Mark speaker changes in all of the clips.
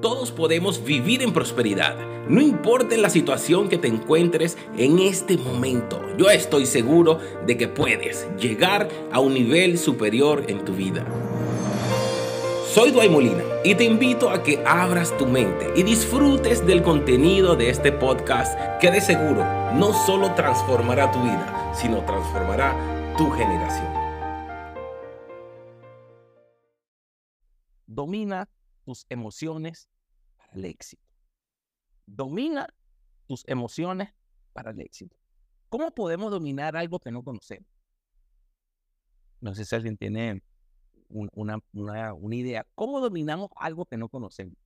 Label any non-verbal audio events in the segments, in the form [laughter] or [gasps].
Speaker 1: Todos podemos vivir en prosperidad, no importa la situación que te encuentres en este momento. Yo estoy seguro de que puedes llegar a un nivel superior en tu vida. Soy Duay Molina y te invito a que abras tu mente y disfrutes del contenido de este podcast que de seguro no solo transformará tu vida, sino transformará tu generación. Domina tus emociones para el éxito. Domina tus emociones para el éxito. ¿Cómo podemos dominar algo que no conocemos? No sé si alguien tiene una, una, una, idea. ¿Cómo dominamos algo que no conocemos?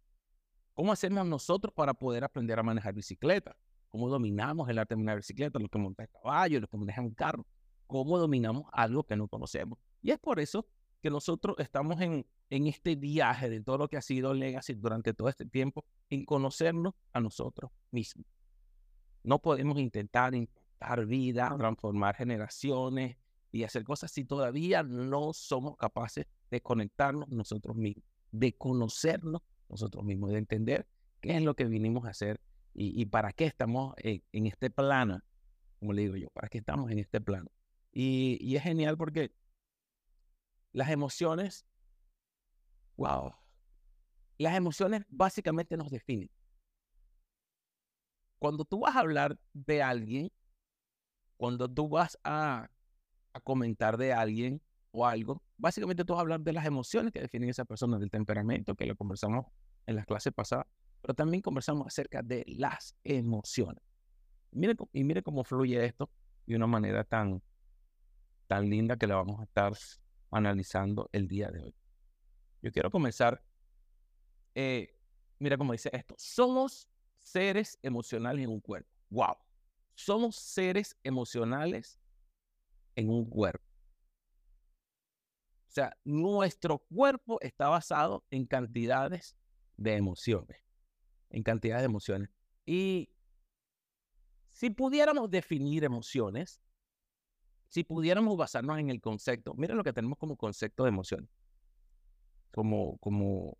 Speaker 1: ¿Cómo hacemos nosotros para poder aprender a manejar bicicleta? ¿Cómo dominamos el arte de manejar bicicleta? Los que montan caballo, los que manejan un carro. ¿Cómo dominamos algo que no conocemos? Y es por eso que nosotros estamos en, en este viaje de todo lo que ha sido Legacy durante todo este tiempo, en conocernos a nosotros mismos. No podemos intentar impactar vida, transformar generaciones y hacer cosas si todavía no somos capaces de conectarnos nosotros mismos, de conocernos nosotros mismos, de entender qué es lo que vinimos a hacer y, para qué estamos en, este plano, como le digo yo, para qué estamos en este plano. Y, y es genial porque las emociones, wow, las emociones básicamente nos definen. Cuando tú vas a hablar de alguien, cuando tú vas a, comentar de alguien o algo, básicamente tú vas a hablar de las emociones que definen esa persona, del temperamento, que lo conversamos en las clases pasadas, pero también conversamos acerca de las emociones. Mire, y mire cómo fluye esto de una manera tan, tan linda que la vamos a estar analizando el día de hoy. Yo quiero comenzar, eh, mira cómo dice esto, somos seres emocionales en un cuerpo. Wow, somos seres emocionales en un cuerpo. O sea, nuestro cuerpo está basado en cantidades de emociones, en cantidades de emociones. Y si pudiéramos definir emociones, si pudiéramos basarnos en el concepto, miren lo que tenemos como concepto de emoción. Como, como,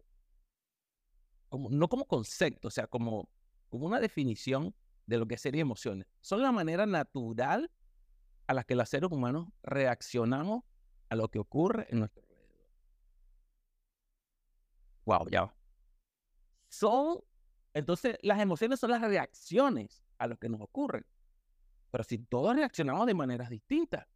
Speaker 1: no como concepto, o sea, como, como una definición de lo que serían emociones. Son la manera natural a la que los seres humanos reaccionamos a lo que ocurre en nuestro alrededor. Wow, ya Son, entonces, las emociones son las reacciones a lo que nos ocurre. Pero si todos reaccionamos de maneras distintas,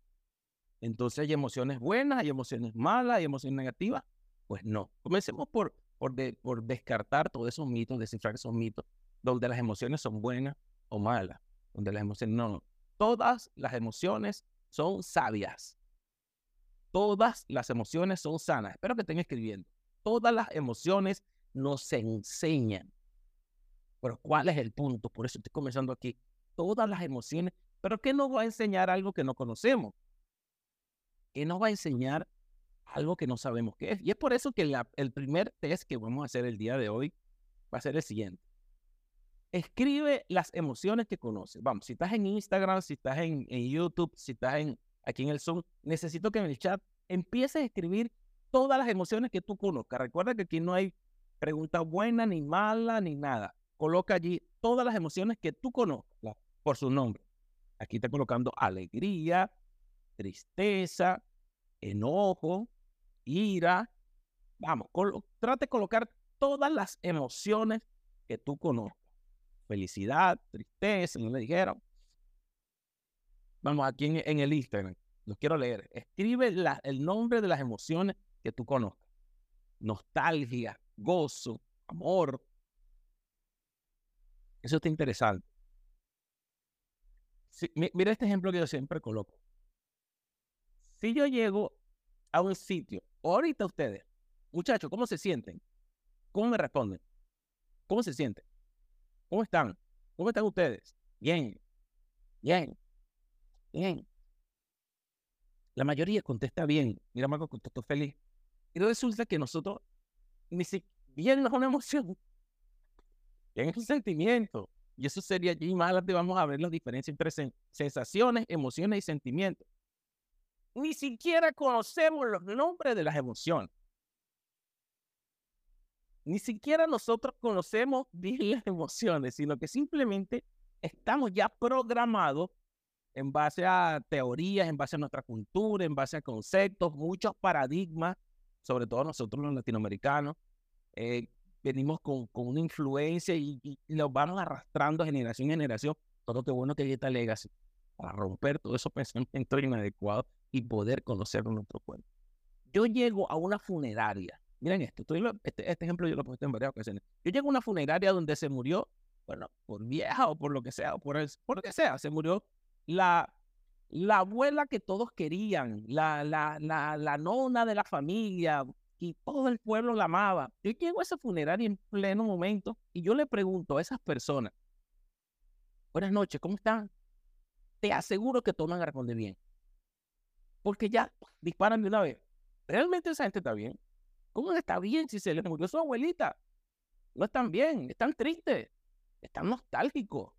Speaker 1: entonces hay emociones buenas, hay emociones malas, hay emociones negativas. Pues no. Comencemos por, por, por descartar todos esos mitos, descifrar esos mitos, donde las emociones son buenas o malas. Donde las emociones, no, no. Todas las emociones son sabias. Todas las emociones son sanas. Espero que estén escribiendo. Todas las emociones nos enseñan. Pero ¿cuál es el punto? Por eso estoy comenzando aquí. Todas las emociones pero ¿qué nos va a enseñar algo que no conocemos? ¿Qué nos va a enseñar algo que no sabemos qué es? Y es por eso que el primer test que vamos a hacer el día de hoy va a ser el siguiente. Escribe las emociones que conoces. Vamos, si estás en Instagram, si estás en, YouTube, si estás en, aquí en el Zoom, necesito que en el chat empieces a escribir todas las emociones que tú conozcas. Recuerda que aquí no hay pregunta buena, ni mala, ni nada. Coloca allí todas las emociones que tú conozcas por su nombre. Aquí está colocando alegría, tristeza, enojo, ira. Vamos, trate de colocar todas las emociones que tú conozcas. Felicidad, tristeza, no le dijeron. Vamos, aquí en, el Instagram, los quiero leer. Escribe el nombre de las emociones que tú conozcas. Nostalgia, gozo, amor. Eso está interesante mira este ejemplo que yo siempre coloco. Si yo llego a un sitio, ahorita ustedes, muchachos, ¿cómo se sienten? ¿Cómo me responden? ¿Cómo se sienten? ¿Cómo están? ¿Cómo están ustedes? Bien, bien, bien. La mayoría contesta bien. Mira, Marco contestó feliz. Y resulta que nosotros ni siquiera no es una emoción. [laughs] Bien es un sentimiento. Y eso sería más adelante vamos a ver la diferencia entre sensaciones, emociones y sentimientos. Ni siquiera conocemos los nombres de las emociones. ni siquiera nosotros conocemos [laughs] bien las emociones, sino que simplemente estamos ya programados en base a teorías, en base a nuestra cultura, en base a conceptos, muchos paradigmas, sobre todo nosotros los latinoamericanos, eh, venimos con, con, una influencia y, y, los vamos arrastrando generación en generación. Todo que bueno que hay esta legacy para romper todos esos pensamientos inadecuados y poder conocer nuestro cuerpo. Yo llego a una funeraria. Miren esto, este, este, ejemplo yo lo he puesto en varias ocasiones. Yo llego a una funeraria donde se murió, bueno, por vieja o por lo que sea, o por, el, por lo que sea, se murió la, la abuela que todos querían, la, la, la, la nona de la familia, y todo el pueblo la amaba. Yo llego a esa funeraria en pleno momento y yo le pregunto a esas personas, buenas noches, ¿cómo están? Te aseguro que toman a responder bien. Porque ya disparan de una vez. ¿Realmente esa gente está bien? ¿Cómo está bien si se les murió su abuelita? No están bien, están tristes, están nostálgicos,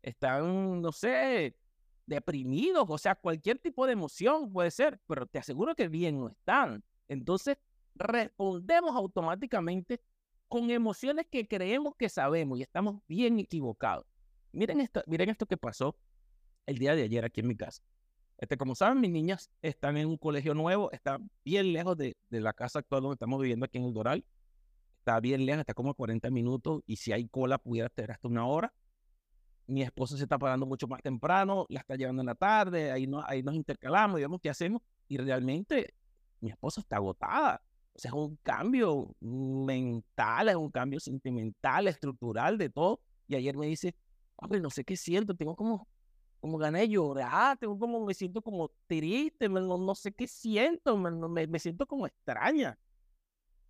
Speaker 1: están, no sé, deprimidos, o sea, cualquier tipo de emoción puede ser, pero te aseguro que bien no están. Entonces, respondemos automáticamente con emociones que creemos que sabemos y estamos bien equivocados. Miren esto, miren esto que pasó el día de ayer aquí en mi casa. Este, como saben, mis niñas están en un colegio nuevo, está bien lejos de, de la casa actual donde estamos viviendo aquí en el Doral. Está bien lejos, está como 40 minutos y si hay cola pudiera estar hasta una hora. Mi esposo se está parando mucho más temprano, la está llevando en la tarde, ahí, no, ahí nos intercalamos y vemos qué hacemos. Y realmente mi esposa está agotada. Es un cambio mental, es un cambio sentimental, estructural, de todo. Y ayer me dice, no sé qué siento, tengo como, como ganas de llorar, tengo como, me siento como triste, no, sé qué siento, me, me, siento como extraña.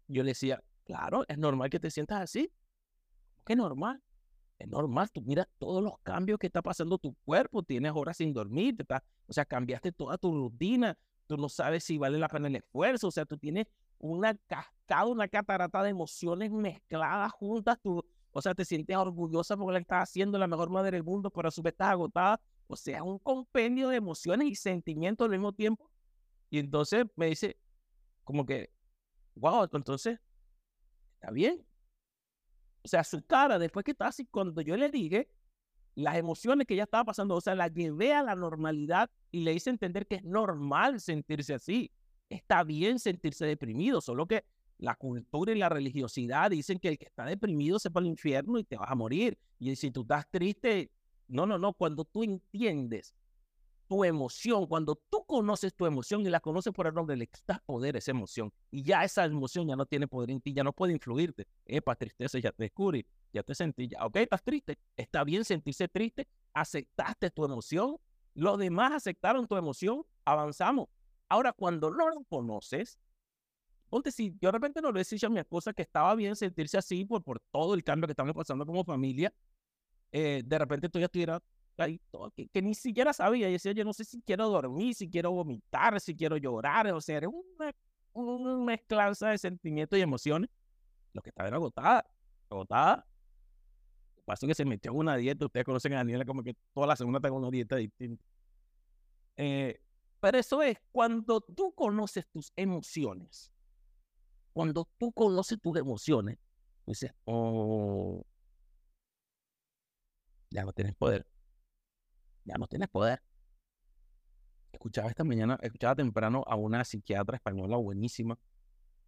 Speaker 1: Yo le decía, claro, es normal que te sientas así. ¿Qué normal? Es normal, tú miras todos los cambios que está pasando tu cuerpo, tienes horas sin dormir, está, o sea, cambiaste toda tu rutina, tú no sabes si vale la pena el esfuerzo, o sea, tú tienes una cascada, una catarata de emociones mezcladas juntas, tú, o sea, te sientes orgullosa porque la estás haciendo la mejor madre del mundo, pero a su vez estás agotada, o sea, un compendio de emociones y sentimientos al mismo tiempo. Y entonces me dice, como que, wow, entonces, está bien. O sea, su cara, después que está así, cuando yo le dije, las emociones que ella estaba pasando, o sea, la llevé a la normalidad y le hice entender que es normal sentirse así. Está bien sentirse deprimido, solo que la cultura y la religiosidad dicen que el que está deprimido se va al infierno y te vas a morir. Y si tú estás triste, no, no, no, cuando tú entiendes tu emoción, cuando tú conoces tu emoción y la conoces por el nombre, le quitas poder a esa emoción. Y ya esa emoción ya no tiene poder en ti, ya no puede influirte. Epa, tristeza, ya te descubrí, ya te sentí, ya, ok, estás triste. Está bien sentirse triste, aceptaste tu emoción, los demás aceptaron tu emoción, avanzamos. Ahora, cuando no lo conoces, ponte si yo de repente no le decía a mi esposa que estaba bien sentirse así por, por todo el cambio que estamos pasando como familia, eh, de repente tú ya estuviera ahí, que, ni siquiera sabía. Y decía, yo no sé si quiero dormir, si quiero vomitar, si quiero llorar. O sea, era una, una mezclanza de sentimientos y emociones. Lo que estaba era agotada, agotada. Pasó que se metió en una dieta. Ustedes conocen a Daniela como que toda la segunda tengo una dieta distinta. Eh, pero eso es cuando tú conoces tus emociones. Cuando tú conoces tus emociones, dices, oh, ya no tienes poder. Ya no tienes poder. Escuchaba esta mañana, escuchaba temprano a una psiquiatra española buenísima.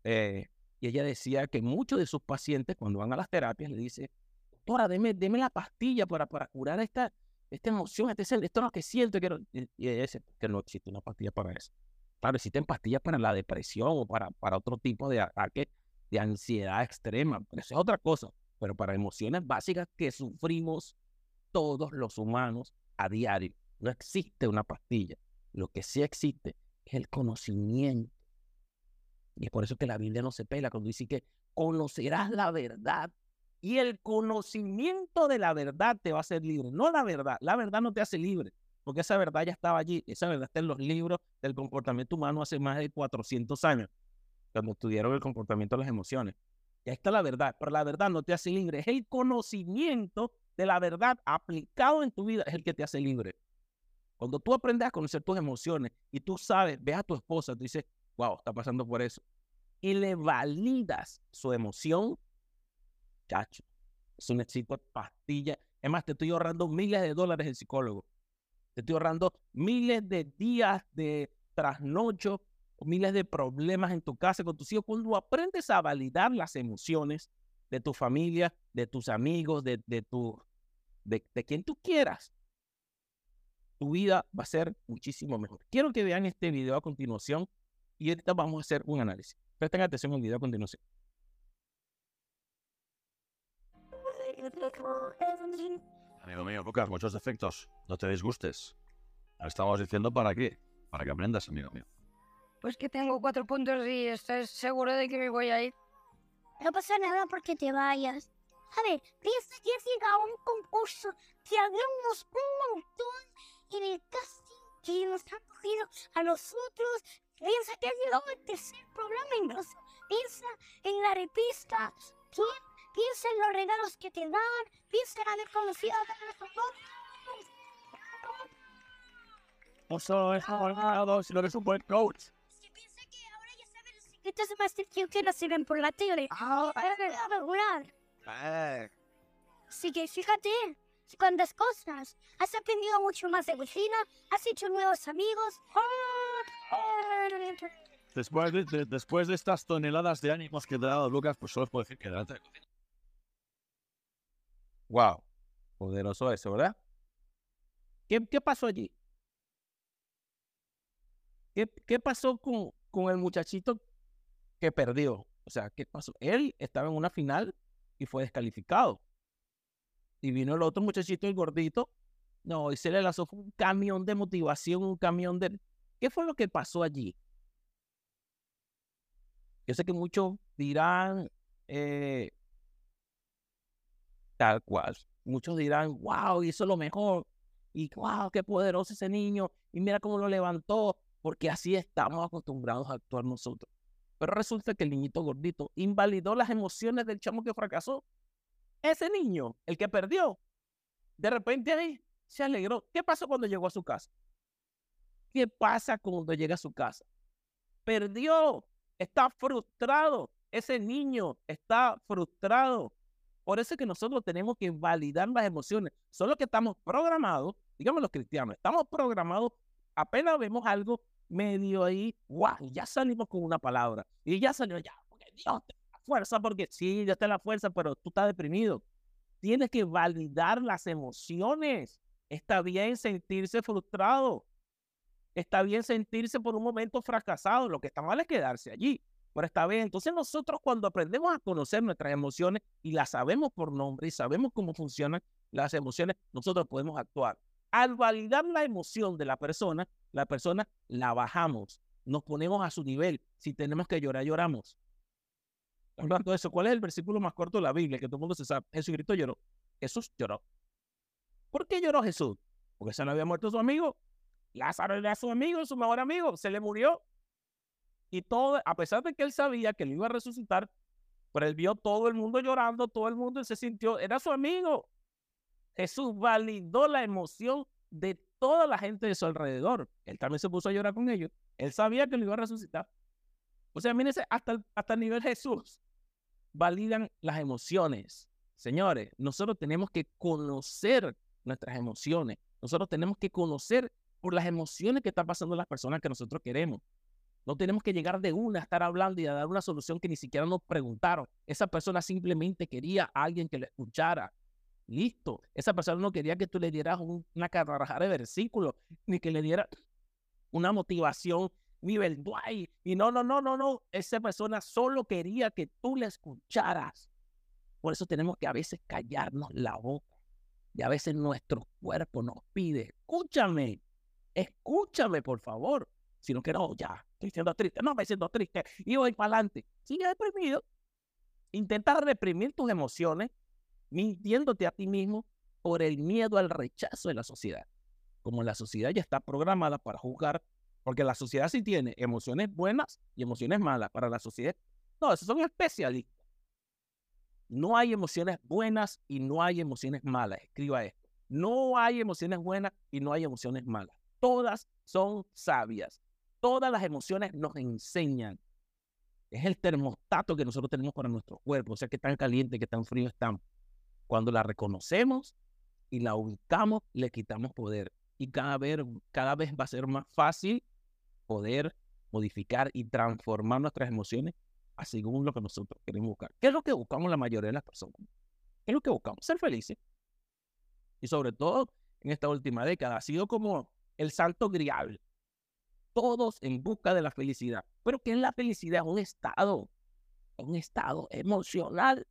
Speaker 1: Eh, y ella decía que muchos de sus pacientes, cuando van a las terapias, le dice, doctora, deme, deme la pastilla para, para curar esta, esta emoción, este, esto es lo que siento. Y ella dice que no existe una pastilla para eso. Claro, existen pastillas para la depresión o para, para otro tipo de ataque de ansiedad extrema, pero eso es otra cosa. Pero para emociones básicas que sufrimos todos los humanos a diario, no existe una pastilla. Lo que sí existe es el conocimiento. Y es por eso que la Biblia no se pela cuando dice que conocerás la verdad y el conocimiento de la verdad te va a hacer libre. No la verdad. La verdad no te hace libre. Porque esa verdad ya estaba allí. Esa verdad está en los libros del comportamiento humano hace más de 400 años. Cuando estudiaron el comportamiento de las emociones. Ya está la verdad. Pero la verdad no te hace libre. Es el conocimiento de la verdad aplicado en tu vida es el que te hace libre. Cuando tú aprendes a conocer tus emociones y tú sabes, ves a tu esposa, tú dices, wow, está pasando por eso. y le validas su emoción, chacho, es un éxito pastilla. Es más, te estoy ahorrando miles de dólares el psicólogo. Te estoy ahorrando miles de días de trasnocho, miles de problemas en tu casa con tus hijos. Cuando aprendes a validar las emociones de tu familia, de tus amigos, de, de, tu, de, de quien tú quieras, tu vida va a ser muchísimo mejor. Quiero que vean este video a continuación y ahorita vamos a hacer un análisis. Presten atención al video a continuación.
Speaker 2: Amigo mío, Lucas, muchos defectos. No te disgustes. Estamos diciendo para qué. Para que aprendas, amigo mío.
Speaker 3: Pues que tengo cuatro puntos y estás seguro de que me voy a ir.
Speaker 4: No pasa nada porque te vayas. A ver, piensa que has llegado a un concurso que hablamos un montón en el casting que nos han cogido a nosotros. Piensa que has llegado al tercer programa incluso. Piensa en la repista. Pi- Piensa en los regalos que te dan. Piensa en haber conocido a
Speaker 1: solo es abogado, sino que es un buen coach.
Speaker 4: Si piensa que ahora ya sabes los secretos de Masterchef que no se ven por la tele. Ah, regular. Así que fíjate, cuántas cosas. Has aprendido mucho más de cocina, has hecho nuevos amigos.
Speaker 2: Después de, de- después de estas toneladas de ánimos que te ha dado Lucas, pues solo puedo decir que delante de cocina.
Speaker 1: Wow, poderoso eso, ¿verdad? ¿Qué, qué pasó allí? ¿Qué, qué pasó con, con el muchachito que perdió? O sea, ¿qué pasó? Él estaba en una final y fue descalificado. Y vino el otro muchachito, el gordito. No, y se le lanzó un camión de motivación, un camión de... ¿Qué fue lo que pasó allí? Yo sé que muchos dirán, eh, tal cual. Muchos dirán, wow, hizo lo mejor. Y wow, qué poderoso ese niño. Y mira cómo lo levantó. Porque así estamos acostumbrados a actuar nosotros. Pero resulta que el niñito gordito invalidó las emociones del chamo que fracasó. Ese niño, el que perdió, de repente ahí se alegró. ¿Qué pasó cuando llegó a su casa? ¿Qué pasa cuando llega a su casa? Perdió. Está frustrado. Ese niño está frustrado. Por eso es que nosotros tenemos que validar las emociones. Solo que estamos programados, digamos los cristianos, estamos programados, apenas vemos algo medio ahí, guau, y ya salimos con una palabra. Y ya salió ya, porque Dios te da fuerza, porque sí, Dios te da la fuerza, pero tú estás deprimido. Tienes que validar las emociones. Está bien sentirse frustrado. Está bien sentirse por un momento fracasado. Lo que está mal es quedarse allí. Pero está bien. Entonces nosotros cuando aprendemos a conocer nuestras emociones y las sabemos por nombre y sabemos cómo funcionan las emociones, nosotros podemos actuar. Al validar la emoción de la persona, la persona la bajamos, nos ponemos a su nivel. Si tenemos que llorar, lloramos. Hablando de eso, ¿cuál es el versículo más corto de la Biblia que todo el mundo se sabe? Jesucristo lloró. Jesús lloró. ¿Por qué lloró Jesús? Porque se le había muerto su amigo. Lázaro era su amigo, su mejor amigo. Se le murió. Y todo, a pesar de que él sabía que lo iba a resucitar, pero él vio todo el mundo llorando, todo el mundo se sintió, era su amigo. Jesús validó la emoción de toda la gente de su alrededor. Él también se puso a llorar con ellos. Él sabía que lo iba a resucitar. O sea, mírense, hasta hasta el nivel Jesús validan las emociones. Señores, nosotros tenemos que conocer nuestras emociones. Nosotros tenemos que conocer por las emociones que están pasando las personas que nosotros queremos. No tenemos que llegar de una a estar hablando y a dar una solución que ni siquiera nos preguntaron. Esa persona simplemente quería a alguien que lo escuchara. Listo. Esa persona no quería que tú le dieras un- una carrajada de versículos, ni que le dieras una motivación nivel. Y no, no, no, no, no. Esa persona solo quería que tú le escucharas. Por eso tenemos que a veces callarnos la boca. Y a veces nuestro cuerpo nos pide, escúchame, escúchame, por favor. Sino que no, ya, estoy siendo triste, no me siento triste y voy para adelante. Sigue deprimido. Intenta reprimir tus emociones mintiéndote a ti mismo por el miedo al rechazo de la sociedad. Como la sociedad ya está programada para juzgar, porque la sociedad sí tiene emociones buenas y emociones malas. Para la sociedad, no, esos son especialistas. No hay emociones buenas y no hay emociones malas. Escriba esto. No hay emociones buenas y no hay emociones malas. Todas son sabias. Todas las emociones nos enseñan. es el termostato que nosotros tenemos para nuestro cuerpo, o sea, qué tan caliente, qué tan frío estamos. Cuando la reconocemos y la ubicamos, le quitamos poder. Y cada vez, cada vez va a ser más fácil poder modificar y transformar nuestras emociones a según lo que nosotros queremos buscar. ¿Qué es lo que buscamos la mayoría de las personas? ¿Qué es lo que buscamos? Ser felices. Y sobre todo en esta última década ha sido como el santo grial. Todos en busca de la felicidad. Pero ¿qué es la felicidad? Un estado, un estado emocional.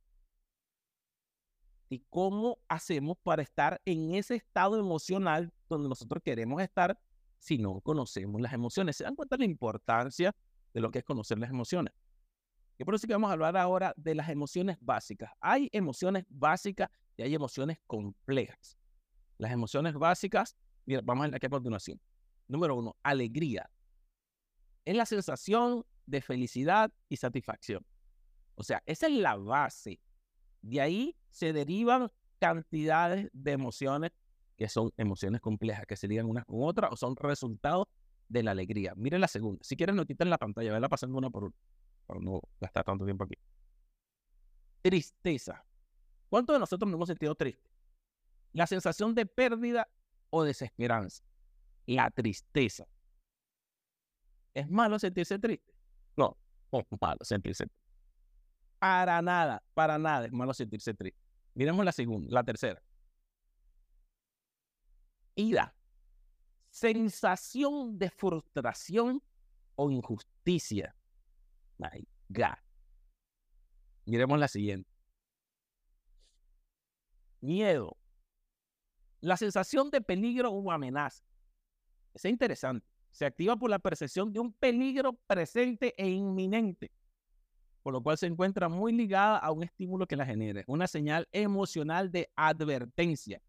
Speaker 1: ¿Y cómo hacemos para estar en ese estado emocional donde nosotros queremos estar si no conocemos las emociones? ¿Se dan cuenta de la importancia de lo que es conocer las emociones? Y por eso vamos a hablar ahora de las emociones básicas. Hay emociones básicas y hay emociones complejas. Las emociones básicas, mira, vamos a ver aquí a continuación. Número uno, alegría. Es la sensación de felicidad y satisfacción. O sea, esa es la base. De ahí se derivan cantidades de emociones que son emociones complejas, que se ligan unas con otras o son resultados de la alegría. Miren la segunda. Si quieren, notitas en la pantalla, verla pasando una por una para no gastar tanto tiempo aquí. Tristeza. ¿Cuántos de nosotros nos hemos sentido tristes? La sensación de pérdida o desesperanza. La tristeza. ¿Es malo sentirse triste? No, no es malo sentirse triste. Para nada, para nada es malo sentirse triste. Miremos la segunda, la tercera. Ira. Sensación de frustración o injusticia. My God. Miremos la siguiente. Miedo. La sensación de peligro o amenaza. Es interesante. Se activa por la percepción de un peligro presente e inminente, por lo cual se encuentra muy ligada a un estímulo que la genere, una señal emocional de advertencia.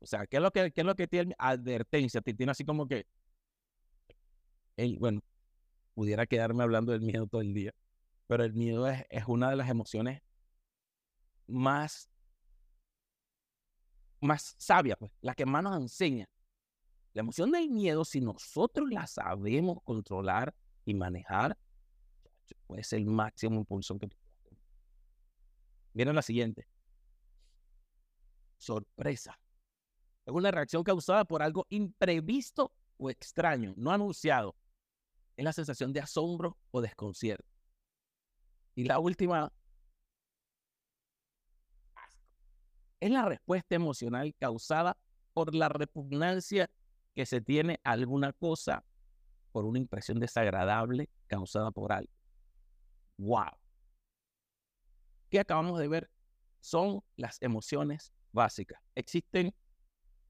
Speaker 1: O sea, ¿qué es lo que, qué es lo que tiene advertencia? Te tiene así como que, bueno, pudiera quedarme hablando del miedo todo el día, pero el miedo es, es una de las emociones más, más sabias, pues, la que más nos enseña. La emoción del miedo, si nosotros la sabemos controlar y manejar, puede ser el máximo impulso que tú Miren la siguiente. Sorpresa. Es una reacción causada por algo imprevisto o extraño, no anunciado, es la sensación de asombro o desconcierto. Y la última, es la respuesta emocional causada por la repugnancia que se tiene alguna cosa por una impresión desagradable causada por algo. ¡Wow! ¿Qué acabamos de ver? Son las emociones básicas. Existen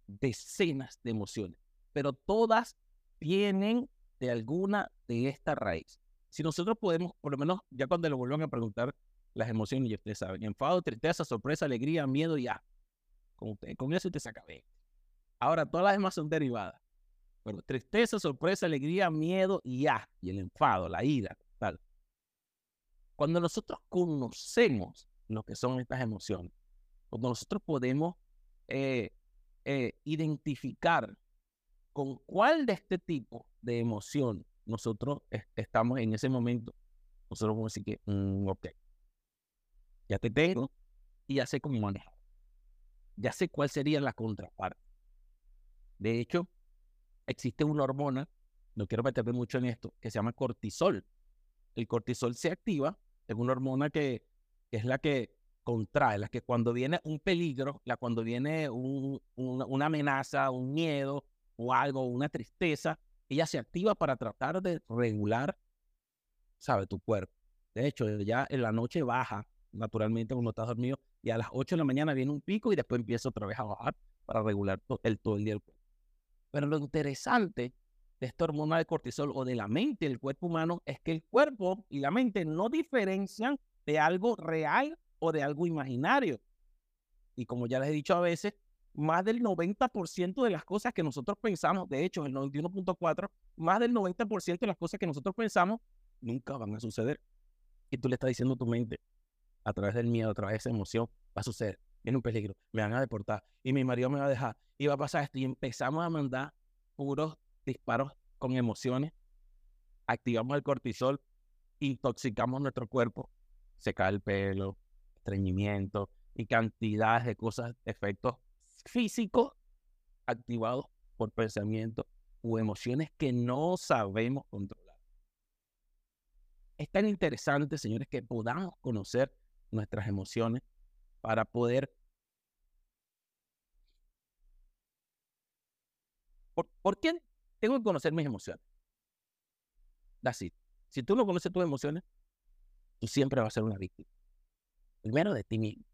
Speaker 1: decenas de emociones, pero todas tienen de alguna de esta raíz. Si nosotros podemos, por lo menos ya cuando le vuelvan a preguntar las emociones, y ustedes saben, enfado, tristeza, sorpresa, alegría, miedo, ya. Con, con eso te saca bien. Ahora, todas las demás son derivadas. Pero tristeza, sorpresa, alegría, miedo y ya. Y el enfado, la ira, tal. Cuando nosotros conocemos lo que son estas emociones, cuando nosotros podemos eh, eh, identificar con cuál de este tipo de emoción nosotros estamos en ese momento, nosotros vamos a decir que, mm, ok, ya te tengo y ya sé cómo manejar. Ya sé cuál sería la contraparte. De hecho, existe una hormona, no quiero meterme mucho en esto, que se llama cortisol. El cortisol se activa, es una hormona que, es la que contrae, la que cuando viene un peligro, la cuando viene una amenaza, un miedo, o algo, una tristeza, ella se activa para tratar de regular, ¿sabe? Tu cuerpo. De hecho, ya en la noche baja naturalmente cuando estás dormido y a las 8 de la mañana viene un pico y después empieza otra vez a bajar para regular el, todo el día del cuerpo. Pero lo interesante de esta hormona de cortisol o de la mente del cuerpo humano es que el cuerpo y la mente no diferencian de algo real o de algo imaginario. Y como ya les he dicho a veces, más del 90% de las cosas que nosotros pensamos, de hecho, el 91.4, más del 90% de las cosas que nosotros pensamos nunca van a suceder. Y tú le estás diciendo a tu mente, a través del miedo, a través de esa emoción, va a suceder, viene un peligro, me van a deportar y mi marido me va a dejar y va a pasar esto. Y empezamos a mandar puros disparos con emociones, activamos el cortisol intoxicamos nuestro cuerpo, se cae el pelo, estreñimiento y cantidades de cosas, efectos físicos activados por pensamientos o emociones que no sabemos controlar. Es tan interesante, señores, que podamos conocer nuestras emociones para poder... ¿Por, ¿por qué tengo que conocer mis emociones? Así. Si tú no conoces tus emociones, tú siempre vas a ser una víctima. Primero de ti mismo.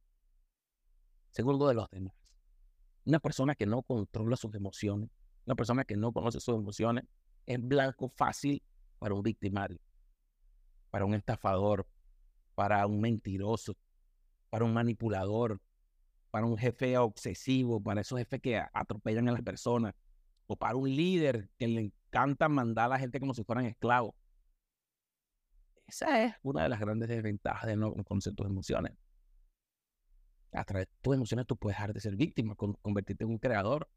Speaker 1: Segundo de los demás. Una persona que no controla sus emociones, una persona que no conoce sus emociones, es blanco fácil para un victimario, para un estafador, para un mentiroso, para un manipulador, para un jefe obsesivo, para esos jefes que atropellan a las personas, o para un líder que le encanta mandar a la gente como si fueran esclavos. Esa es una de las grandes desventajas de no conocer tus emociones. A través de tus emociones tú puedes dejar de ser víctima, convertirte en un creador.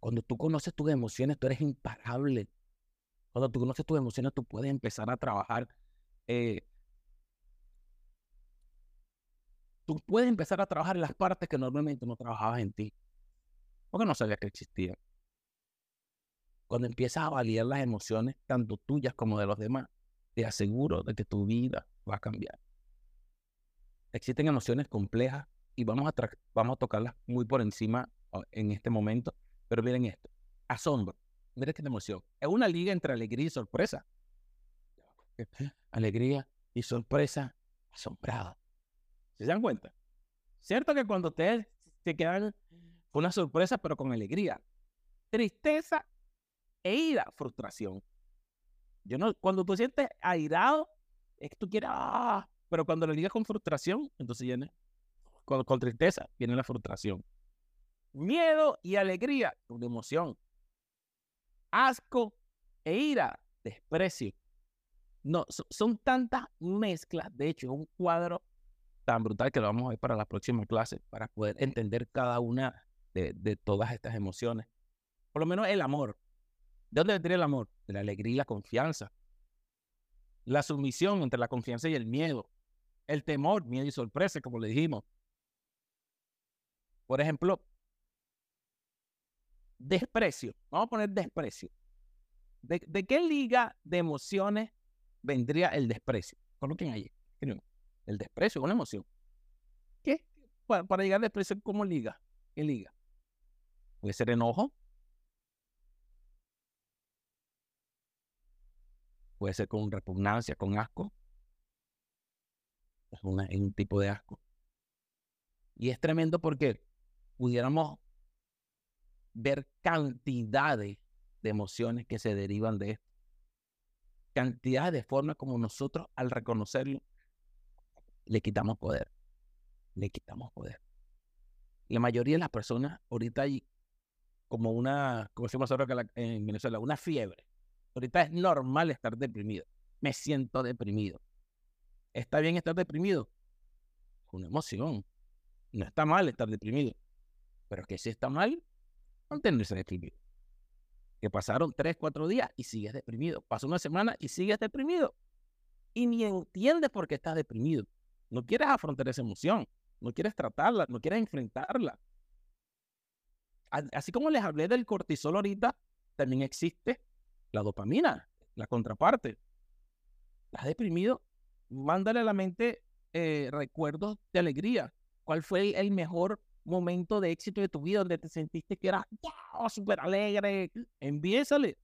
Speaker 1: Cuando tú conoces tus emociones, tú eres imparable. Cuando tú conoces tus emociones, tú puedes empezar a trabajar. Eh, tú puedes empezar a trabajar en las partes que normalmente no trabajabas en ti. Porque no sabías que existían. Cuando empiezas a validar las emociones, tanto tuyas como de los demás, te aseguro de que tu vida va a cambiar existen emociones complejas y vamos a, vamos a tocarlas muy por encima en este momento. Pero miren esto, asombro. Miren esta emoción. Es una liga entre alegría y sorpresa. [laughs] Alegría y sorpresa asombrada. ¿Se dan cuenta? Cierto que cuando ustedes se quedan con una sorpresa, pero con alegría. Tristeza e ira, frustración. Yo no, cuando tú sientes airado, es que tú quieres, ah, pero cuando lo ligas con frustración, entonces viene, con, con tristeza, viene la frustración. Miedo y alegría, una emoción. Asco e ira, desprecio. No, son tantas mezclas. De hecho, es un cuadro tan brutal que lo vamos a ver para la próxima clase, para poder entender cada una de, de todas estas emociones. Por lo menos el amor. ¿De dónde vendría el amor? De la alegría y la confianza. La sumisión entre la confianza y el miedo el temor, miedo y sorpresa, como le dijimos. Por ejemplo, desprecio. Vamos a poner desprecio. ¿De, qué liga de emociones vendría el desprecio? Coloquen ahí. El desprecio, una emoción. ¿Qué? Para, para llegar al desprecio, ¿cómo liga? ¿Qué liga? Puede ser enojo. Puede ser con repugnancia, con asco es, un tipo de asco. Y es tremendo porque pudiéramos ver cantidades de emociones que se derivan de esto. Cantidades de formas como nosotros al reconocerlo le quitamos poder. Le quitamos poder. La mayoría de las personas ahorita hay como una, como decimos ahora en Venezuela, una fiebre. Ahorita es normal estar deprimido. Me siento deprimido. ¿Está bien estar deprimido? Una emoción. No está mal estar deprimido. Pero que si está mal, mantenerse deprimido. Que pasaron tres, cuatro días y sigues deprimido. Pasó una semana y sigues deprimido. Y ni entiendes por qué estás deprimido. No quieres afrontar esa emoción. No quieres tratarla. No quieres enfrentarla. Así como les hablé del cortisol ahorita, también existe la dopamina, la contraparte. Estás deprimido, mándale a la mente eh, recuerdos de alegría. ¿Cuál fue el mejor momento de éxito de tu vida donde te sentiste que eras súper alegre? Envíesale.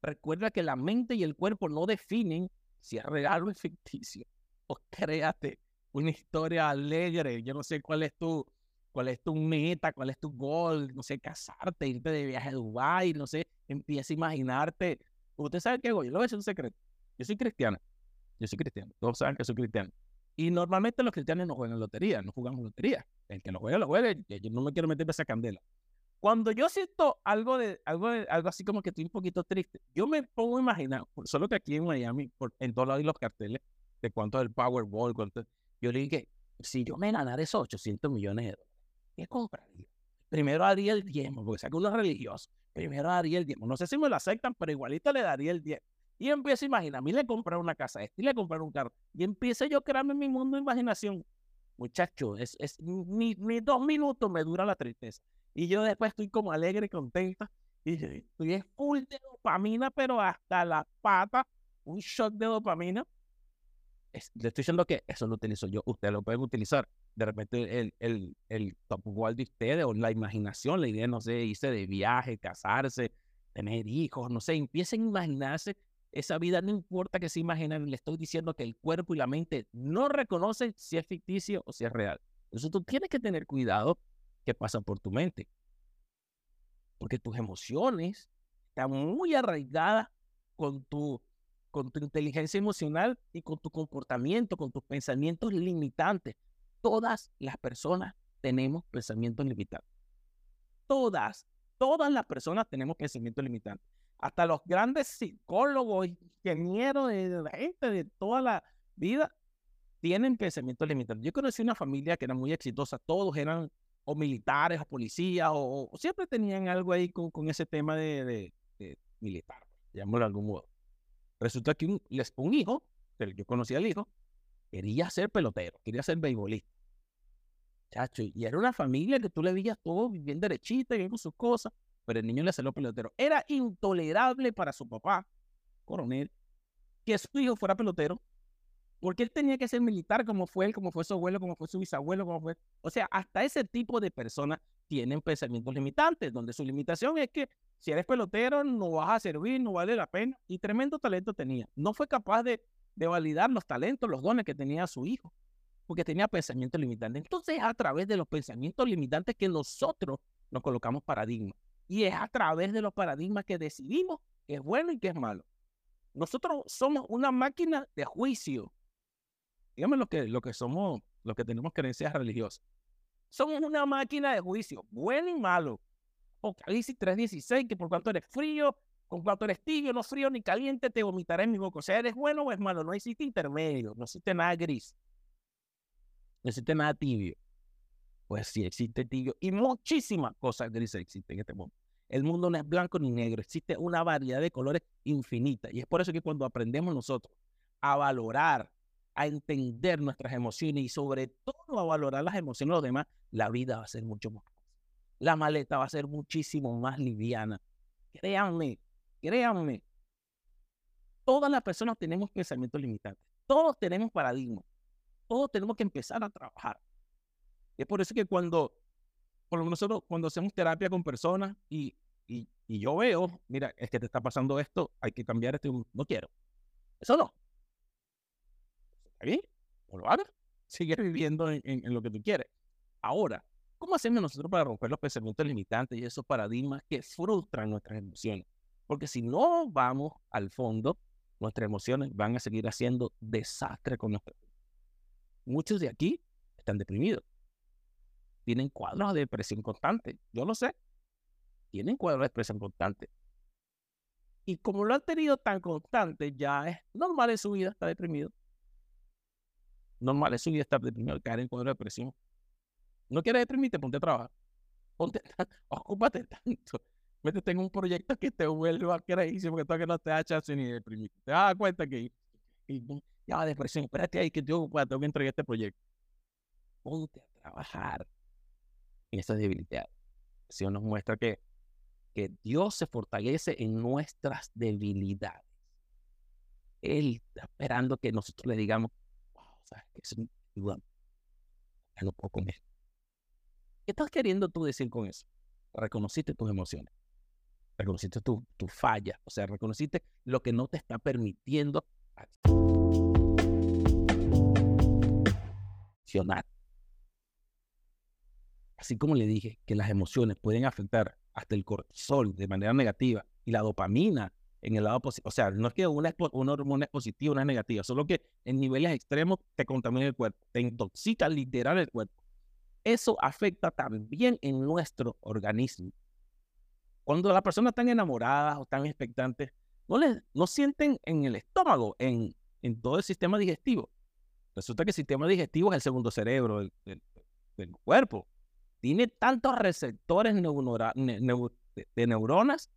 Speaker 1: Recuerda que la mente y el cuerpo no definen si es real o es ficticio. [laughs] O créate una historia alegre. Yo no sé cuál es tu, cuál es tu meta, cuál es tu gol, no sé, casarte, irte de viaje a Dubái, no sé, empieza a imaginarte. Usted sabe qué hago, yo lo decir un secreto. Yo soy cristiana. Yo soy cristiano. Todos saben que soy cristiano. Y normalmente los cristianos no juegan lotería, no jugamos lotería. El que no juega, lo juega. Yo no me quiero meter esa candela. Cuando yo siento algo de algo algo así como que estoy un poquito triste, yo me pongo a imaginar, solo que aquí en Miami, por, en todos lados hay los carteles de cuánto es el Powerball, cuánto, yo le dije, si yo me ganara esos 800 millones de dólares, ¿qué compraría? Primero haría el diezmo, porque saco unos religiosos. Primero haría el diezmo. No sé si me lo aceptan, pero igualito le daría el diezmo. Y empiezo a imaginar, a mí le comprar una casa a este le comprar un carro. Y empiezo yo a crearme mi mundo de imaginación. Muchacho, es, es, ni, ni dos minutos me dura la tristeza. Y yo después estoy como alegre y contenta. Y estoy es full de dopamina, pero hasta la pata, un shot de dopamina. Le estoy diciendo que eso lo utilizo yo. Ustedes lo pueden utilizar. De repente el, el, el top de ustedes o la imaginación, la idea, no sé, irse de viaje, casarse, tener hijos, no sé, empiecen a imaginarse esa vida, no importa que se imaginen, le estoy diciendo que el cuerpo y la mente no reconocen si es ficticio o si es real. Entonces tú tienes que tener cuidado que pasa por tu mente. Porque tus emociones están muy arraigadas con tu, con tu inteligencia emocional y con tu comportamiento, con tus pensamientos limitantes. Todas las personas tenemos pensamientos limitantes. Todas, todas las personas tenemos pensamientos limitantes. Hasta los grandes psicólogos, ingenieros, la gente de toda la vida tienen pensamientos limitantes. Yo conocí una familia que era muy exitosa, todos eran o militares o policías o, siempre tenían algo ahí con, con ese tema de, militar, llamémoslo de algún modo. Resulta que un, hijo, yo conocí al hijo, quería ser pelotero, quería ser beisbolista. Chacho, y era una familia que tú le veías todo bien derechita, bien con sus cosas, pero el niño le salió pelotero. Era intolerable para su papá, coronel, que su hijo fuera pelotero, porque él tenía que ser militar como fue él, como fue su abuelo, como fue su bisabuelo, como fue. O sea, hasta ese tipo de personas tienen pensamientos limitantes, donde su limitación es que si eres pelotero no vas a servir, no vale la pena. Y tremendo talento tenía. No fue capaz de, de validar los talentos, los dones que tenía su hijo, porque tenía pensamientos limitantes. Entonces es a través de los pensamientos limitantes que nosotros nos colocamos paradigmas. Y es a través de los paradigmas que decidimos qué es bueno y qué es malo. Nosotros somos una máquina de juicio. Dígame lo que, lo que somos, los que tenemos creencias religiosas. Somos una máquina de juicio, bueno y malo. Apocalipsis 3.16, que por cuanto eres frío, con cuanto eres tibio, no frío ni caliente, te vomitaré en mi boca. O sea, eres bueno o es malo, no existe intermedio, no existe nada gris. No existe nada tibio. Pues sí, existe tibio y muchísimas cosas grises existen en este mundo. El mundo no es blanco ni negro, existe una variedad de colores infinita. Y es por eso que cuando aprendemos nosotros a valorar, a entender nuestras emociones y sobre todo a valorar las emociones de los demás, la vida va a ser mucho más. La maleta va a ser muchísimo más liviana. Créanme, créanme. Todas las personas tenemos pensamientos limitantes. Todos tenemos paradigmas. Todos tenemos que empezar a trabajar. Es por eso que cuando, nosotros, cuando hacemos terapia con personas y, y, yo veo, mira, es que te está pasando esto, hay que cambiar esto, no quiero. Eso no. ¿Está bien? No lo hagas. [laughs] Sigue viviendo en, en- en lo que tú quieres. Ahora, ¿cómo hacemos nosotros para romper los pensamientos limitantes y esos paradigmas que frustran nuestras emociones? Porque si no vamos al fondo, nuestras emociones van a seguir haciendo desastre con nosotros. Muchos de aquí están deprimidos. Tienen cuadros de depresión constante. Yo lo sé. Tienen cuadros de depresión constante. Y como lo han tenido tan constante, ya es normal en su vida estar deprimido. Normal en su vida estar deprimido, caer en cuadro de depresión. No quieres deprimirte, ponte a trabajar. Ponte, [laughs] ocúpate tanto. Métete en un proyecto que te vuelva crazy porque todavía no te da chance ni de deprimir. Te das cuenta que y, ya depresión, espérate ahí que tengo, ocupado, tengo que entregar este proyecto. Ponte a trabajar en esa debilidad. El Señor nos muestra que, que Dios se fortalece en nuestras debilidades. Él está esperando que nosotros le digamos, wow, sabes que ayuda. Ya no puedo comer. ¿Qué estás queriendo tú decir con eso? Reconociste tus emociones. Reconociste tu, tu falla. O sea, reconociste lo que no te está permitiendo accionar. Así como le dije que las emociones pueden afectar hasta el cortisol de manera negativa y la dopamina en el lado positivo. O sea, no es que una, una hormona es positiva una negativa, solo que en niveles extremos te contamina el cuerpo, te intoxica literal el cuerpo. Eso afecta también en nuestro organismo. Cuando las personas están enamoradas o están expectantes, no, les, no sienten en el estómago, en, en todo el sistema digestivo. Resulta que el sistema digestivo es el segundo cerebro del, del- cuerpo. Tiene tantos receptores de, neuronas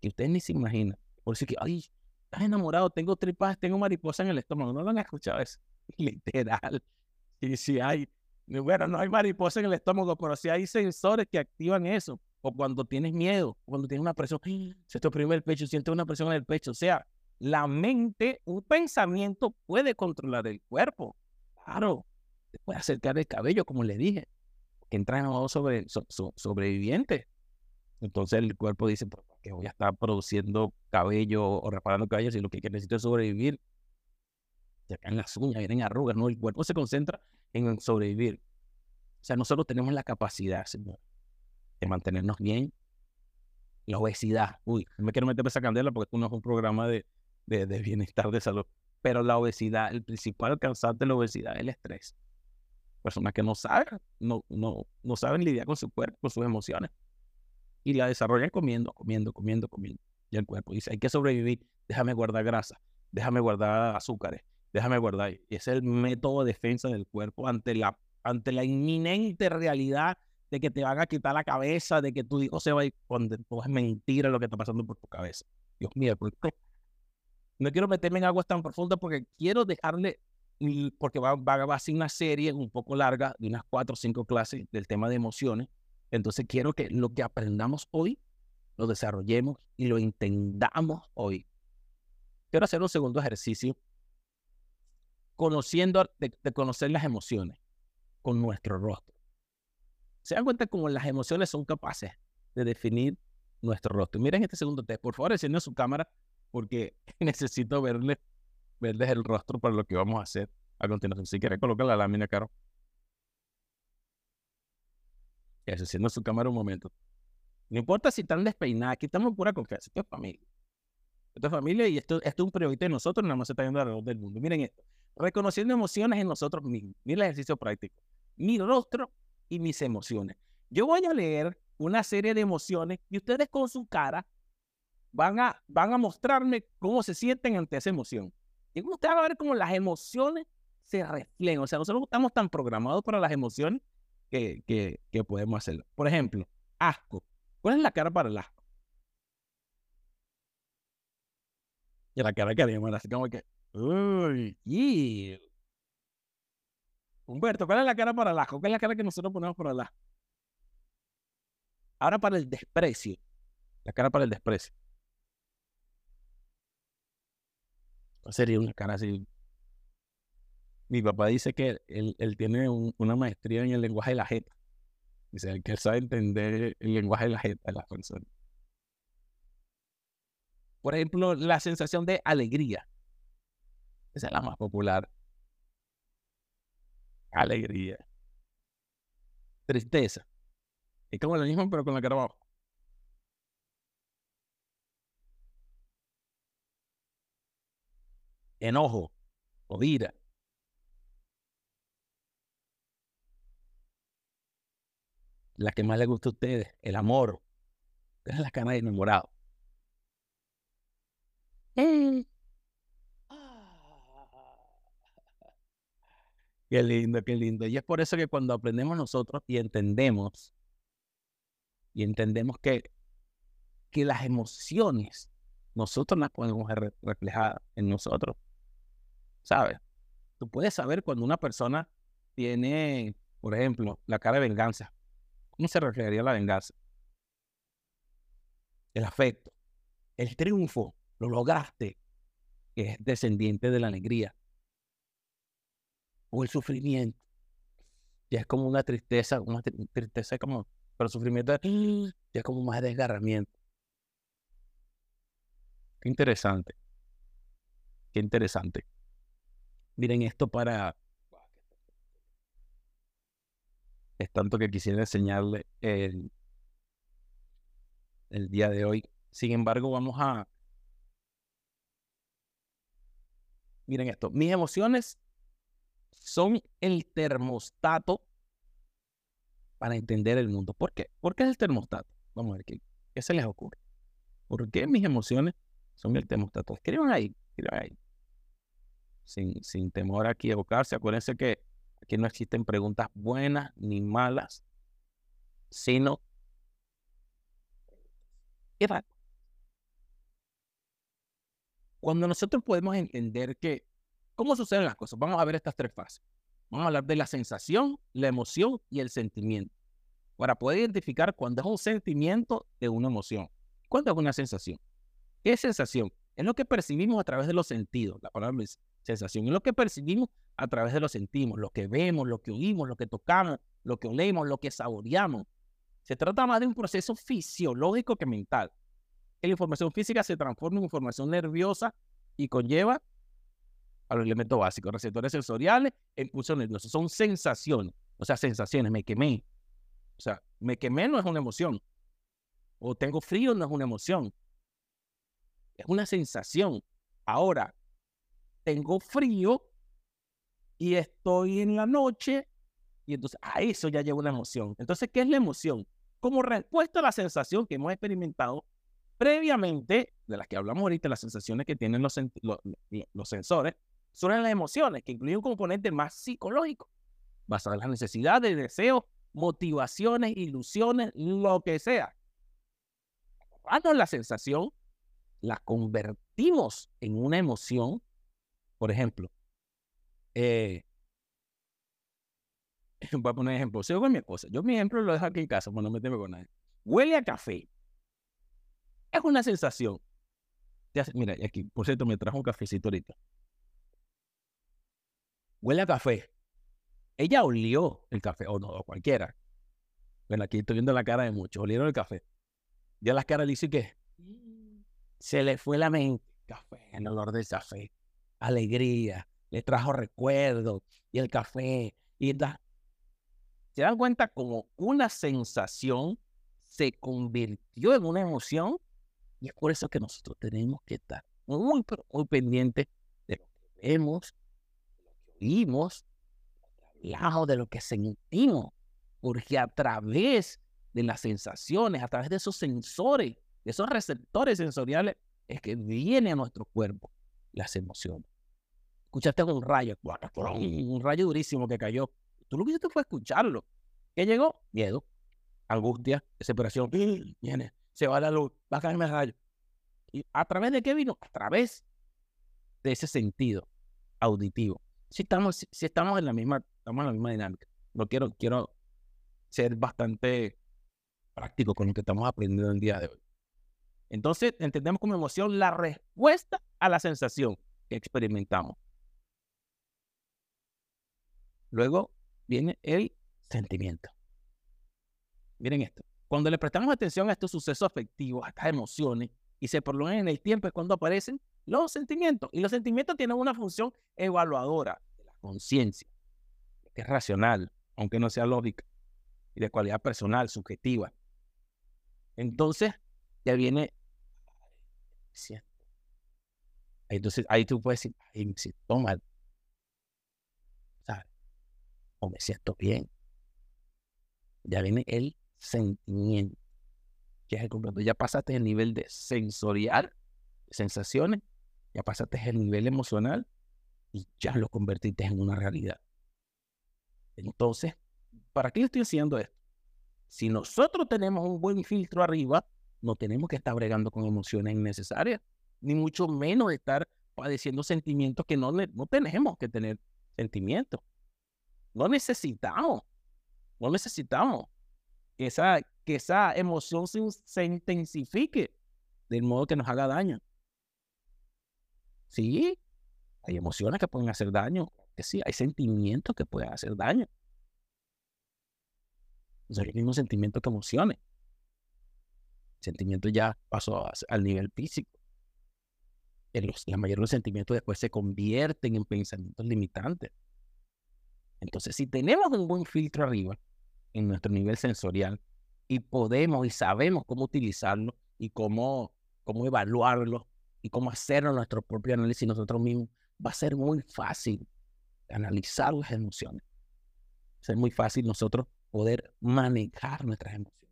Speaker 1: que ustedes ni se imaginan. Por eso que, ay, estás enamorado, tengo tripas, tengo mariposa en el estómago. ¿No lo han escuchado eso? [laughs] Literal. Y si hay, bueno, no hay mariposa en el estómago, pero sí hay sensores que activan eso. O cuando tienes miedo, cuando tienes una presión, se te oprime el pecho, sientes una presión en el pecho. O sea, la mente, un pensamiento puede controlar el cuerpo. Claro, te puede acercar el cabello, como le dije, que entra en modo sobre, sobreviviente. Entonces el cuerpo dice, ¿por qué voy a estar produciendo cabello o reparando cabello si lo que necesito es sobrevivir? Se caen las uñas, vienen arrugas, ¿no? El cuerpo se concentra en sobrevivir. O sea, nosotros tenemos la capacidad, Señor, de mantenernos bien. La obesidad, uy, no me quiero meter esa candela porque esto no es un programa de, de, bienestar de salud. Pero la obesidad, el principal causante de la obesidad es el estrés. Personas que no saben, no, no, no saben lidiar con su cuerpo, con sus emociones. Y la desarrollan comiendo, comiendo, comiendo, comiendo. Y el cuerpo dice, hay que sobrevivir, déjame guardar grasa, déjame guardar azúcares, déjame guardar. Y es el método de defensa del cuerpo ante la, ante la inminente realidad de que te van a quitar la cabeza, de que tu hijo se va a ir, cuando es mentira lo que está pasando por tu cabeza. Dios mío, no quiero meterme en aguas tan profundas porque quiero dejarle, porque va, va, a ser una serie un poco larga de unas cuatro o cinco clases del tema de emociones. Entonces quiero que lo que aprendamos hoy lo desarrollemos y lo entendamos hoy. Quiero hacer un segundo ejercicio conociendo, de conocer las emociones con nuestro rostro. Se dan cuenta cómo las emociones son capaces de definir nuestro rostro. Miren este segundo test. Por favor, enciendan su cámara porque [laughs] necesito verles, verles el rostro para lo que vamos a hacer a continuación. Si quiere, colocar la lámina, Caro. Enciendan su cámara un momento. No importa si están despeinadas, aquí estamos en pura confianza. Esto es familia. Esto es familia y esto, es un proyecto de nosotros, nada más se está viendo alrededor del mundo. Miren esto. Reconociendo emociones en nosotros mismos. Miren el ejercicio práctico. Mi rostro y mis emociones. Yo voy a leer una serie de emociones y ustedes con su cara van a, van a mostrarme cómo se sienten ante esa emoción. Y ustedes van a ver cómo las emociones se reflejan. O sea, nosotros estamos tan programados para las emociones que, que, podemos hacerlo. Por ejemplo, asco. ¿Cuál es la cara para el asco? Y la cara que haríamos así como que, uy, y Humberto, ¿cuál es la cara para el asco? ¿Cuál es la cara que nosotros ponemos para el asco? Ahora para el desprecio. La cara para el desprecio. Sería una cara así. Mi papá dice que él, él tiene una maestría en el lenguaje de la jeta. Dice que él sabe entender el lenguaje de la jeta de las personas. Por ejemplo, la sensación de alegría. Esa es la más popular. Alegría. Tristeza. Es como lo mismo, pero con la cara abajo. Enojo o ira. La que más le gusta a ustedes, el amor. Es la cara de enamorado. Eh. Qué lindo, qué lindo. Y es por eso que cuando aprendemos nosotros y entendemos, y entendemos que, que las emociones, nosotros las podemos reflejar en nosotros. ¿Sabes? Tú puedes saber cuando una persona tiene, por ejemplo, la cara de venganza. ¿Cómo se reflejaría la venganza? El afecto, el triunfo, lo lograste, que es descendiente de la alegría o el sufrimiento. Ya es como una tristeza, una tristeza como, pero el sufrimiento ya es como más desgarramiento. Qué interesante. Qué interesante. Miren esto para... Es tanto que quisiera enseñarle el, el día de hoy. Sin embargo, vamos a... Miren esto. Mis emociones son el termostato para entender el mundo. ¿Por qué? ¿Por qué es el termostato? Vamos a ver qué, qué se les ocurre. ¿Por qué mis emociones son el termostato? Escriban ahí, escriban ahí. Sin, sin temor a equivocarse. Acuérdense que aquí no existen preguntas buenas ni malas, sino ¿qué Cuando nosotros podemos entender que, ¿cómo suceden las cosas? Vamos a ver estas tres fases. Vamos a hablar de la sensación, la emoción y el sentimiento. Para poder identificar cuándo es un sentimiento de una emoción. ¿Cuándo es una sensación? ¿Qué es sensación? Es lo que percibimos a través de los sentidos. La palabra es sensación. Es lo que percibimos a través de los sentidos. Lo que vemos, lo que oímos, lo que tocamos, lo que olemos, lo que saboreamos. Se trata más de un proceso fisiológico que mental. La información física se transforma en información nerviosa y conlleva a los elementos básicos, receptores sensoriales, nerviosos. Son sensaciones, o sea, sensaciones. Me quemé. O sea, me quemé no es una emoción. O tengo frío no es una emoción. Es una sensación. Ahora, tengo frío y estoy en la noche y entonces a eso ya lleva una emoción. Entonces, ¿qué es la emoción? Como respuesta a la sensación que hemos experimentado previamente, de las que hablamos ahorita, las sensaciones que tienen los, los sensores, son las emociones, que incluyen un componente más psicológico, basado en las necesidades, deseos, motivaciones, ilusiones, lo que sea. Cuando la sensación la convertimos en una emoción, por ejemplo, eh, [laughs] voy a poner ejemplo, sigo con mi esposa, yo mi ejemplo lo dejo aquí en casa, para no meterme con nadie. Huele a café. Es una sensación. Mira, aquí, por cierto, me trajo un cafecito ahorita. Huele a café. Ella olió el café, o no, o cualquiera. Bueno, aquí estoy viendo la cara de muchos, olieron el café. Ya las caras dice que se le fue la mente. Café, el olor del café. Alegría, le trajo recuerdos. Y el café. Y da. ¿Se dan cuenta como una sensación se convirtió en una emoción? Y es por eso que nosotros tenemos que estar muy, muy pendientes de lo que vemos, que oímos, de lo que sentimos. Porque a través de las sensaciones, a través de esos sensores, de esos receptores sensoriales, es que viene a nuestro cuerpo las emociones. Escuchaste un rayo, un rayo durísimo que cayó. Tú lo que hiciste fue escucharlo. ¿Qué llegó? Miedo, angustia, desesperación. [gasps] Viene, se va la luz, va a caerme el rayo. ¿Y a través de qué vino? A través de ese sentido auditivo. Si estamos, si estamos en la misma, estamos en la misma dinámica. No quiero, quiero ser bastante práctico con lo que estamos aprendiendo el día de hoy. Entonces, entendemos como emoción la respuesta a la sensación que experimentamos. Luego viene el sentimiento. Miren esto. Cuando le prestamos atención a estos sucesos afectivos, a estas emociones, y se prolongan en el tiempo, es cuando aparecen los sentimientos. Y los sentimientos tienen una función evaluadora de la conciencia, que es racional, aunque no sea lógica y de cualidad personal, subjetiva. Entonces, ya viene. Entonces, ahí tú puedes decir, ay, me siento. ¿Sabes? O me siento bien. Ya viene el sentimiento, que es el completo. Ya pasaste el nivel de sensorial, sensaciones, ya pasaste el nivel emocional y ya lo convertiste en una realidad. Entonces, ¿Para qué estoy haciendo esto? Si nosotros tenemos un buen filtro arriba, no tenemos que estar bregando con emociones innecesarias, ni mucho menos estar padeciendo sentimientos que no, no tenemos que tener sentimientos. No necesitamos, no necesitamos que esa, que esa emoción se, se intensifique del modo que nos haga daño. Sí, hay emociones que pueden hacer daño, sí, hay sentimientos que pueden hacer daño. O sea, el mismo sentimiento que emociones. El sentimiento ya pasó al nivel físico. la mayoría de los sentimientos después se convierten en pensamientos limitantes. Entonces, si tenemos un buen filtro arriba en nuestro nivel sensorial y podemos y sabemos cómo utilizarlo y cómo, cómo evaluarlo y cómo hacer nuestro propio análisis nosotros mismos, va a ser muy fácil analizar las emociones. Va a ser muy fácil nosotros poder manejar nuestras emociones.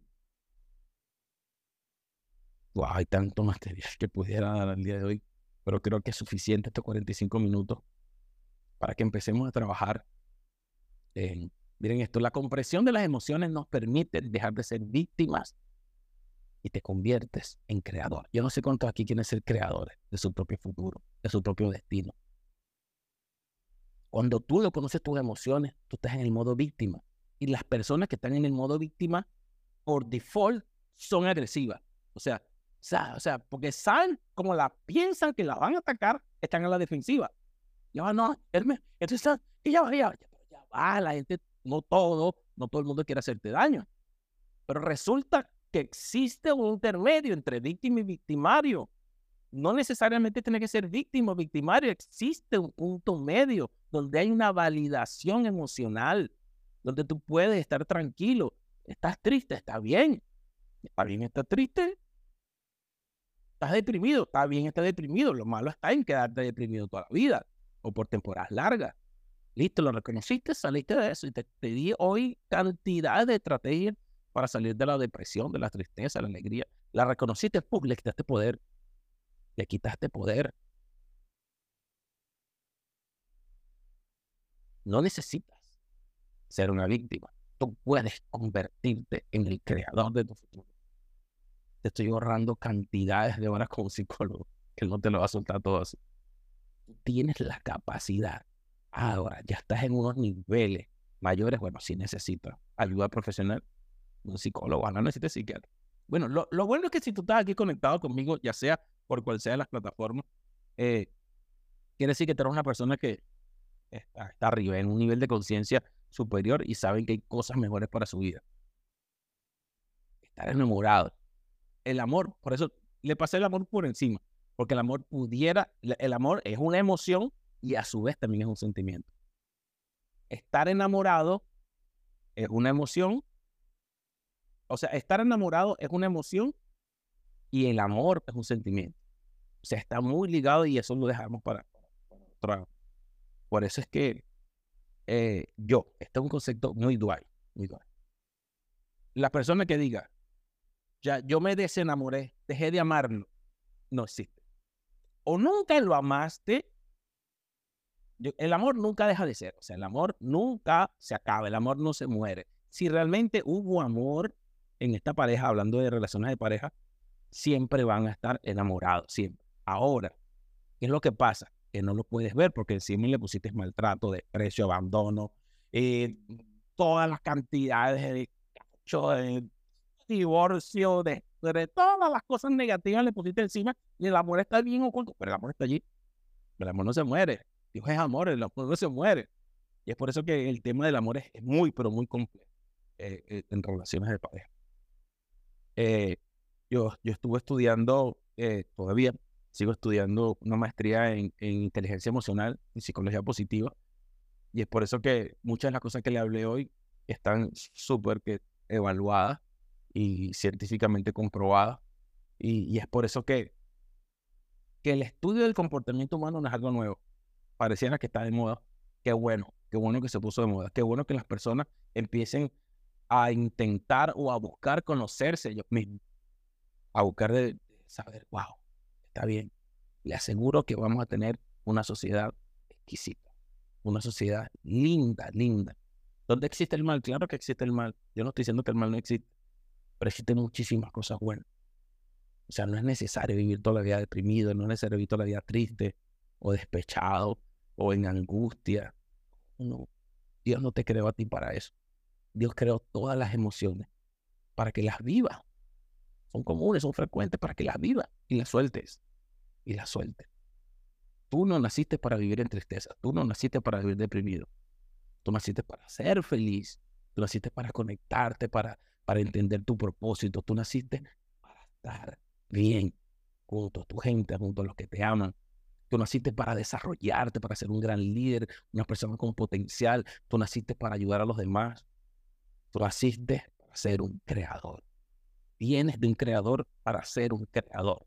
Speaker 1: Wow, hay tanto material que pudiera dar al día de hoy, pero creo que es suficiente estos 45 minutos para que empecemos a trabajar en, miren esto, la compresión de las emociones nos permite dejar de ser víctimas y te conviertes en creador. Yo no sé cuántos aquí quieren ser creadores de su propio futuro, de su propio destino. Cuando tú lo conoces tus emociones, tú estás en el modo víctima. Y las personas que están en el modo víctima, por default, son agresivas. O sea, o sea, porque saben cómo la piensan que la van a atacar, están en la defensiva. Ya no, Hermes, entonces, ya va, ya, ya va, la gente, no todo, no todo el mundo quiere hacerte daño. Pero resulta que existe un intermedio entre víctima y victimario. No necesariamente tiene que ser víctima o victimario, existe un punto medio donde hay una validación emocional, donde tú puedes estar tranquilo. Estás triste, está bien. Está bien, está triste. Estás deprimido, está bien, está deprimido. Lo malo está en quedarte deprimido toda la vida o por temporadas largas. Listo, lo reconociste, saliste de eso y te, te di hoy cantidad de estrategias para salir de la depresión, de la tristeza, de la alegría. La reconociste, ¡pum! le quitaste poder. Le quitaste poder. No necesitas ser una víctima. Tú puedes convertirte en el creador de tu futuro. Te estoy ahorrando cantidades de horas como psicólogo, que no te lo va a soltar todo así. Tú tienes la capacidad. Ahora ya estás en unos niveles mayores. Bueno, si necesitas ayuda profesional, un psicólogo, no necesitas psiquiatra. Bueno, lo, lo, bueno es que si tú estás aquí conectado conmigo, ya sea por cual sea las plataformas, eh, quiere decir que tú eres una persona que está, está arriba, en un nivel de conciencia superior y saben que hay cosas mejores para su vida. Estar enamorado. El amor, por eso le pasé el amor por encima, porque el amor pudiera, el amor es una emoción y a su vez también es un sentimiento. Estar enamorado es una emoción o sea, estar enamorado es una emoción y el amor es un sentimiento. O sea, está muy ligado y eso lo dejamos para, para Por eso es que eh, yo, este es un concepto muy dual, muy dual. La persona que diga, ya yo me desenamoré, dejé de amarlo, no existe. O nunca lo amaste, el amor nunca deja de ser, o sea, el amor nunca se acaba, el amor no se muere. Si realmente hubo amor, en esta pareja, hablando de relaciones de pareja, siempre van a estar enamorados, siempre. Ahora, ¿qué es lo que pasa? Que no lo puedes ver porque encima le pusiste maltrato, desprecio, abandono, eh, todas las cantidades de, de divorcio, de, de, todas las cosas negativas le pusiste encima y el amor está bien oculto, pero el amor está allí. El amor no se muere. Dios es amor, el amor no se muere. Y es por eso que el tema del amor es, muy, pero muy complejo eh, eh, en relaciones de pareja. Eh, yo, yo estuve estudiando, eh, todavía sigo estudiando una maestría en, inteligencia emocional y psicología positiva. Y es por eso que muchas de las cosas que le hablé hoy están súper evaluadas y científicamente comprobadas. Y, es por eso que, que el estudio del comportamiento humano no es algo nuevo. Pareciera que está de moda. Qué bueno, qué bueno que se puso de moda. Qué bueno que las personas empiecen a intentar o a buscar conocerse ellos mismos, a buscar de saber, wow, está bien. Le aseguro que vamos a tener una sociedad exquisita, una sociedad linda, linda. ¿Dónde existe el mal? Claro que existe el mal. Yo no estoy diciendo que el mal no existe, pero existen muchísimas cosas buenas. O sea, no es necesario vivir toda la vida deprimido, no es necesario vivir toda la vida triste o despechado o en angustia. No, Dios no te creó a ti para eso. Dios creó todas las emociones para que las vivas. Son comunes, son frecuentes para que las vivas y las sueltes. Y las sueltes. Tú no naciste para vivir en tristeza. Tú no naciste para vivir deprimido. Tú naciste para ser feliz. Tú naciste para conectarte, para, para entender tu propósito. Tú naciste para estar bien junto a tu gente, junto a los que te aman. Tú naciste para desarrollarte, para ser un gran líder, una persona con potencial. Tú naciste para ayudar a los demás. Tú naciste para ser un creador. Vienes de un creador para ser un creador.